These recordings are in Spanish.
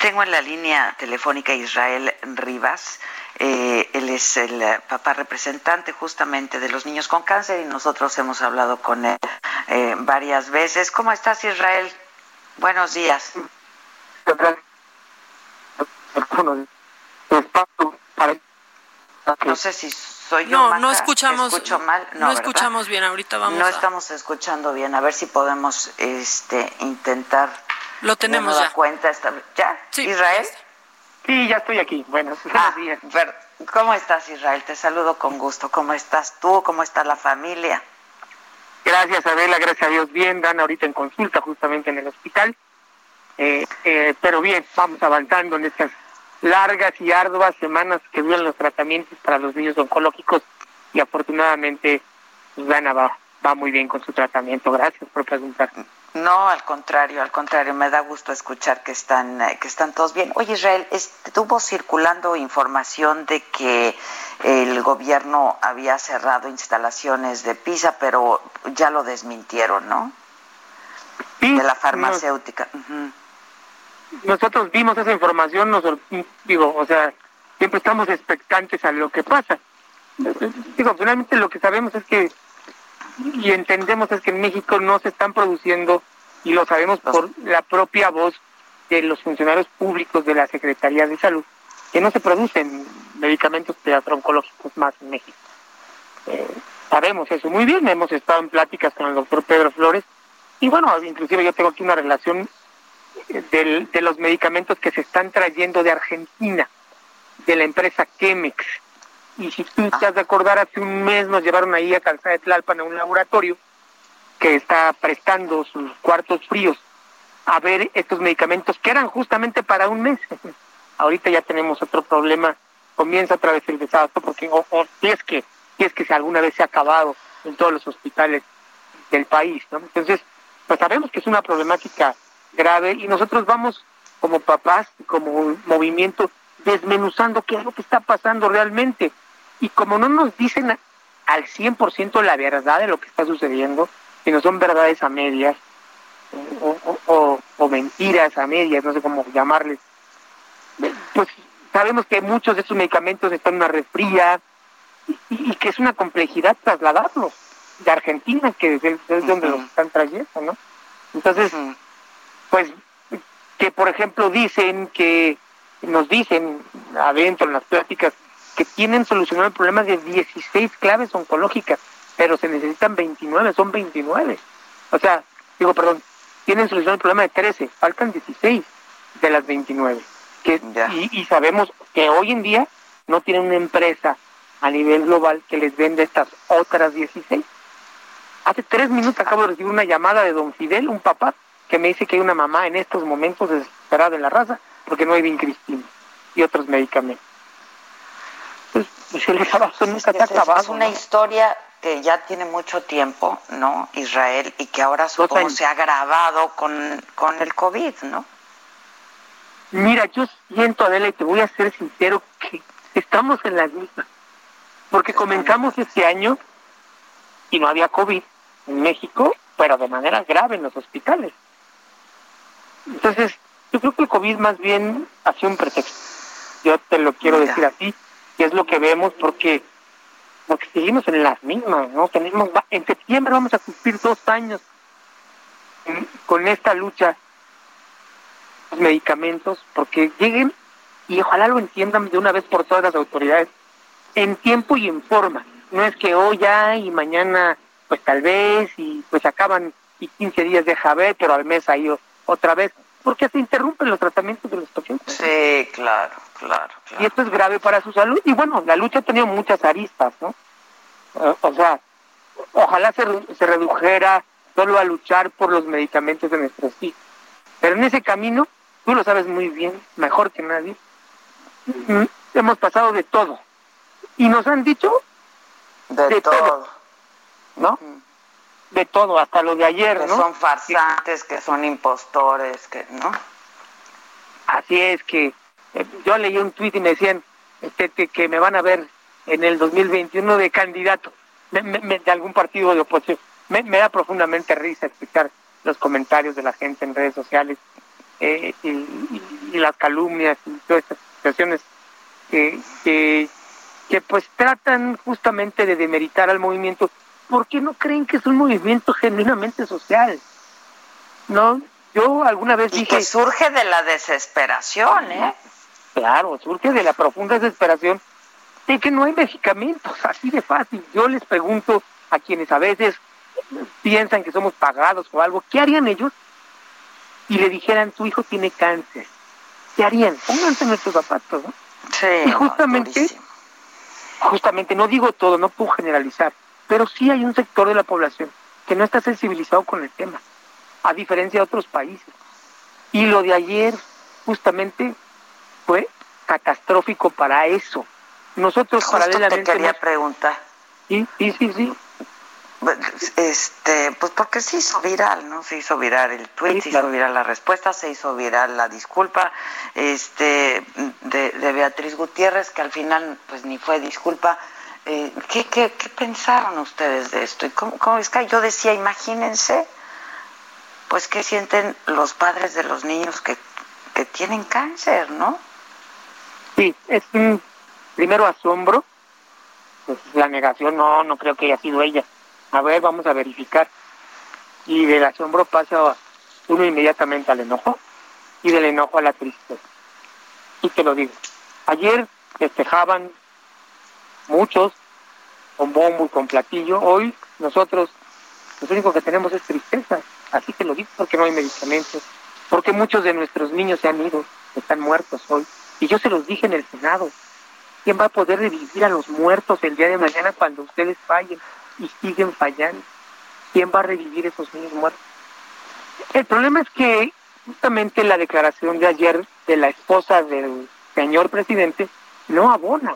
Tengo en la línea telefónica Israel Rivas. Eh, él es el papá representante justamente de los niños con cáncer y nosotros hemos hablado con él eh, varias veces. ¿Cómo estás, Israel? Buenos días. No sé si soy yo. No, no escuchamos. Escucho mal. No, no escuchamos bien. Ahorita vamos. No a... estamos escuchando bien. A ver si podemos, este, intentar. Lo tenemos ya. cuenta esta... ¿Ya? Sí, Israel. Sí, ya estoy aquí. Buenos, ah, días. Pero, ¿Cómo estás, Israel? Te saludo con gusto. ¿Cómo estás tú? ¿Cómo está la familia? Gracias, Adela. Gracias a Dios. Bien, dan ahorita en consulta justamente en el hospital. Eh, eh, pero bien, vamos avanzando en estas largas y arduas semanas que duran los tratamientos para los niños oncológicos y afortunadamente Dana va, va muy bien con su tratamiento. Gracias por preguntar. No, al contrario, al contrario, me da gusto escuchar que están que están todos bien. Oye, Israel, estuvo circulando información de que el gobierno había cerrado instalaciones de PISA, pero ya lo desmintieron, ¿no? De la farmacéutica. Nos, uh -huh. Nosotros vimos esa información, nos digo, o sea, siempre estamos expectantes a lo que pasa. Digo, finalmente lo que sabemos es que y entendemos es que en México no se están produciendo, y lo sabemos por la propia voz de los funcionarios públicos de la Secretaría de Salud, que no se producen medicamentos oncológicos más en México. Eh, sabemos eso muy bien, hemos estado en pláticas con el doctor Pedro Flores, y bueno, inclusive yo tengo aquí una relación del, de los medicamentos que se están trayendo de Argentina, de la empresa Chemex, y si tú te has de acordar, hace un mes nos llevaron ahí a Calzada de Tlalpan a un laboratorio que está prestando sus cuartos fríos a ver estos medicamentos que eran justamente para un mes. Ahorita ya tenemos otro problema, comienza otra vez el desastre, porque o, si es que si es que si alguna vez se ha acabado en todos los hospitales del país, ¿no? Entonces, pues sabemos que es una problemática grave y nosotros vamos como papás, como movimiento, desmenuzando qué es lo que está pasando realmente. Y como no nos dicen al 100% la verdad de lo que está sucediendo, sino son verdades a medias o, o, o, o, mentiras a medias, no sé cómo llamarles, pues sabemos que muchos de estos medicamentos están en una refría y, y, que es una complejidad trasladarlos de Argentina, que es, es donde uh -huh. los están trayendo, ¿no? Entonces, uh -huh. pues, que por ejemplo dicen que nos dicen adentro en las pláticas que tienen solucionado el problema de 16 claves oncológicas, pero se necesitan 29, son 29. O sea, digo, perdón, tienen solucionado el problema de 13, faltan 16 de las 29. Que, y, y, sabemos que hoy en día no tienen una empresa a nivel global que les venda estas otras 16. Hace tres minutos acabo de recibir una llamada de don Fidel, un papá, que me dice que hay una mamá en estos momentos desesperada en la raza porque no hay vincristina y otros medicamentos. Pues, el abasto nunca está acabado. Es una ¿no? historia que ya tiene mucho tiempo, ¿no? Israel, y que ahora supongo se ha agravado con, con el COVID, ¿no? Mira, yo siento, Adela, y te voy a ser sincero, que estamos en las mismas. Porque comenzamos este año y no había COVID en México, pero de manera grave en los hospitales. Entonces, yo creo que el COVID más bien ha sido un pretexto. Yo te lo quiero Mira. decir así, que es lo que vemos porque porque seguimos en las mismas, ¿no? Tenemos en septiembre vamos a cumplir dos años con esta lucha los medicamentos porque lleguen y ojalá lo entiendan de una vez por todas las autoridades en tiempo y en forma. No es que hoy ya y mañana pues tal vez y pues acaban y 15 días de ver, pero al mes ahí otra vez porque se interrumpen los tratamientos de los pacientes. Sí, claro, claro, claro. Y esto es grave para su salud. Y bueno, la lucha ha tenido muchas aristas, ¿no? O sea, ojalá se, se redujera solo a luchar por los medicamentos de nuestros hijos. Pero en ese camino, tú lo sabes muy bien, mejor que nadie, mm, hemos pasado de todo. Y nos han dicho de, todo. ¿no? De todo, hasta lo de ayer, que ¿no? son farsantes, que son impostores, que, ¿no? Así es que eh, yo leí un tuit y me decían este, que me van a ver en el 2021 de candidato de algún partido de oposición. Me, da profundamente risa escuchar los comentarios de la gente en redes sociales eh, y, las calumnias y todas estas situaciones que, que, que pues tratan justamente de demeritar al movimiento porque no creen que es un movimiento genuinamente social. No, yo alguna vez y dije que surge de la desesperación, ¿eh? Claro, surge de la profunda desesperación de que no hay medicamentos, así de fácil. Yo les pregunto a quienes a veces piensan que somos pagados o algo, ¿qué harían ellos? Y le dijeran, tu hijo tiene cáncer. ¿Qué harían? Pónganse nuestros zapatos, ¿no? Sí, y justamente, justamente, no digo todo, no puedo generalizar, pero sí hay un sector de la población que no está sensibilizado con el tema, a diferencia de otros países. Y lo de ayer, justamente, fue catastrófico para eso. Nosotros paralelamente... Te quería preguntar. Sí, sí, sí, sí. Este, pues porque se hizo viral, ¿no? Se hizo viral el tweet, se hizo viral la respuesta, se hizo viral la disculpa, este, de, de Beatriz Gutiérrez, que al final, pues ni fue disculpa. Eh, ¿qué, qué, qué, pensaron ustedes de esto? ¿Y cómo, cómo es que yo decía, imagínense, pues qué sienten los padres de los niños que, que tienen cáncer, ¿no? Sí, es un primero asombro, pues la negación, no, no creo que haya sido ella. A ver, vamos a verificar. Y del asombro pasa uno inmediatamente al enojo y del enojo a la tristeza. Y te lo digo. Ayer festejaban muchos con bombo y con platillo. Hoy nosotros lo único que tenemos es tristeza. Así que lo digo porque no hay medicamentos, porque muchos de nuestros niños se han ido, están muertos hoy. Y yo se los dije en el Senado. ¿Quién va a poder revivir a los muertos el día de mañana cuando ustedes fallen y siguen fallando? ¿Quién va a revivir esos niños muertos? El problema es que justamente la declaración de ayer de la esposa del señor presidente no abona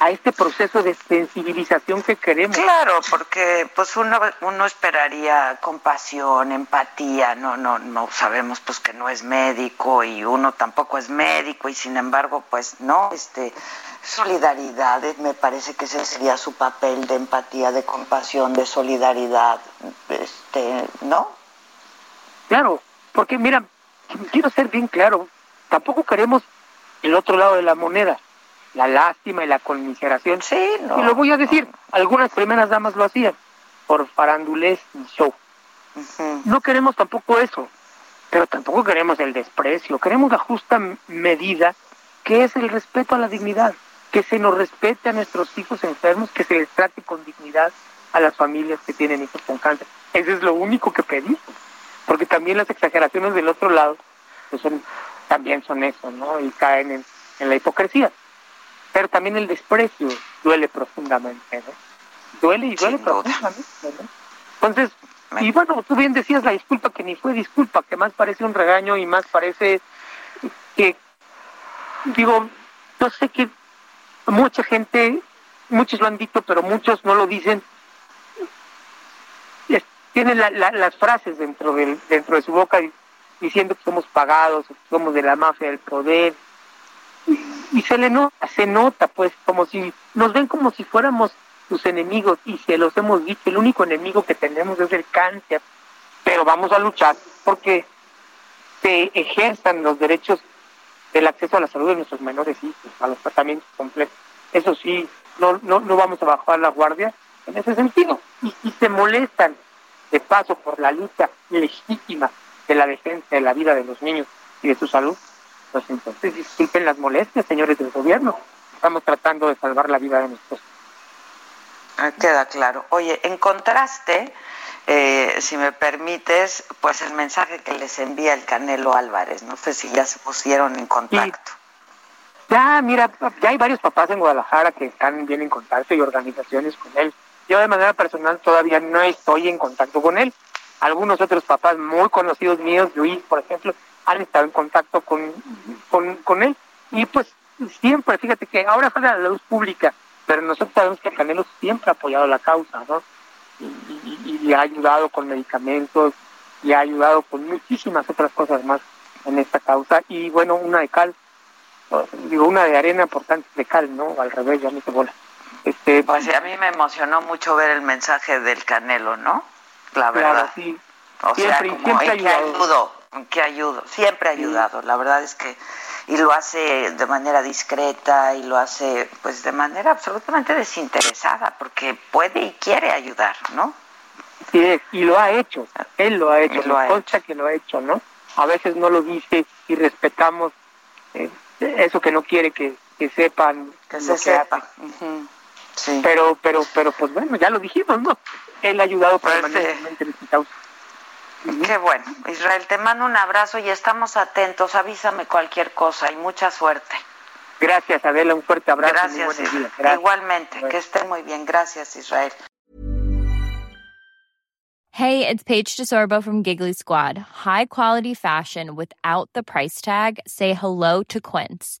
a este proceso de sensibilización que queremos. Claro, porque pues uno uno esperaría compasión, empatía, no no no sabemos pues que no es médico y uno tampoco es médico y sin embargo pues no este solidaridad, me parece que ese sería su papel de empatía, de compasión, de solidaridad, este, ¿no? Claro, porque mira, quiero ser bien claro, tampoco queremos el otro lado de la moneda la lástima y la conmiseración. Sí, no. Y lo voy a decir, algunas primeras damas lo hacían por farandulés y show. No queremos tampoco eso, pero tampoco queremos el desprecio, queremos la justa medida que es el respeto a la dignidad, que se nos respete a nuestros hijos enfermos, que se les trate con dignidad a las familias que tienen hijos con cáncer. Eso es lo único que pedimos, porque también las exageraciones del otro lado pues son, también son eso, ¿no? Y caen en, en la hipocresía pero también el desprecio duele profundamente, ¿no? Duele y duele profundamente, ¿no? Entonces, y bueno, tú bien decías la disculpa que ni fue disculpa, que más parece un regaño y más parece que, digo, yo sé que mucha gente, muchos lo han dicho, pero muchos no lo dicen, tienen las frases dentro, del, dentro de su boca diciendo que somos pagados, que somos de la mafia del poder, y se le nota, se nota pues como si nos ven como si fuéramos sus enemigos y se los hemos dicho, el único enemigo que tenemos es el cáncer, pero vamos a luchar porque se ejerzan los derechos del acceso a la salud de nuestros menores hijos, a los tratamientos completos. Eso sí, no, no, no vamos a bajar la guardia en ese sentido. Y, y se molestan de paso por la lucha legítima de la defensa de la vida de los niños y de su salud, pues entonces disculpen las molestias, señores del gobierno. Estamos tratando de salvar la vida de nuestros. Ah, queda claro. Oye, en contraste, eh, si me permites, pues el mensaje que les envía el Canelo Álvarez. No sé si ya se pusieron en contacto. Ya, mira, ya hay varios papás en Guadalajara que están bien en contacto y organizaciones con él. Yo de manera personal todavía no estoy en contacto con él, algunos otros papás muy conocidos míos, Luis, por ejemplo, han estado en contacto con, con, con él. Y pues siempre, fíjate que ahora sale a la luz pública, pero nosotros sabemos que Canelo siempre ha apoyado la causa, ¿no? Y, y, ha ayudado con medicamentos, y ha ayudado con muchísimas otras cosas más en esta causa. Y bueno, una de cal, digo, una de arena, por tanto de cal, ¿no? Al revés, ya me se bola. Este, pues a mí me emocionó mucho ver el mensaje del Canelo, ¿no? La verdad. sí. O siempre, sea, como, siempre ayudado. Que ayudo, siempre ha ayudado. La verdad es que y lo hace de manera discreta y lo hace pues de manera absolutamente desinteresada porque puede y quiere ayudar, ¿no? Sí, y lo ha hecho, él lo ha hecho, lo ha consta que lo ha hecho, ¿no? A veces no lo dice y respetamos eh, eso que no quiere que, sepan que se sepa. sí. Pero, pero, pero pues bueno, ya lo dijimos, ¿no? Él ha ayudado pues, permanentemente en causa. Qué bueno. Israel, te mando un abrazo y estamos atentos. Avísame cualquier cosa y mucha suerte. Gracias, Adela. Un fuerte abrazo. Gracias. Gracias. Igualmente. Que esté muy bien. Gracias, Israel. Hey, it's Paige DeSorbo from Giggly Squad. High quality fashion without the price tag. Say hello to Quince.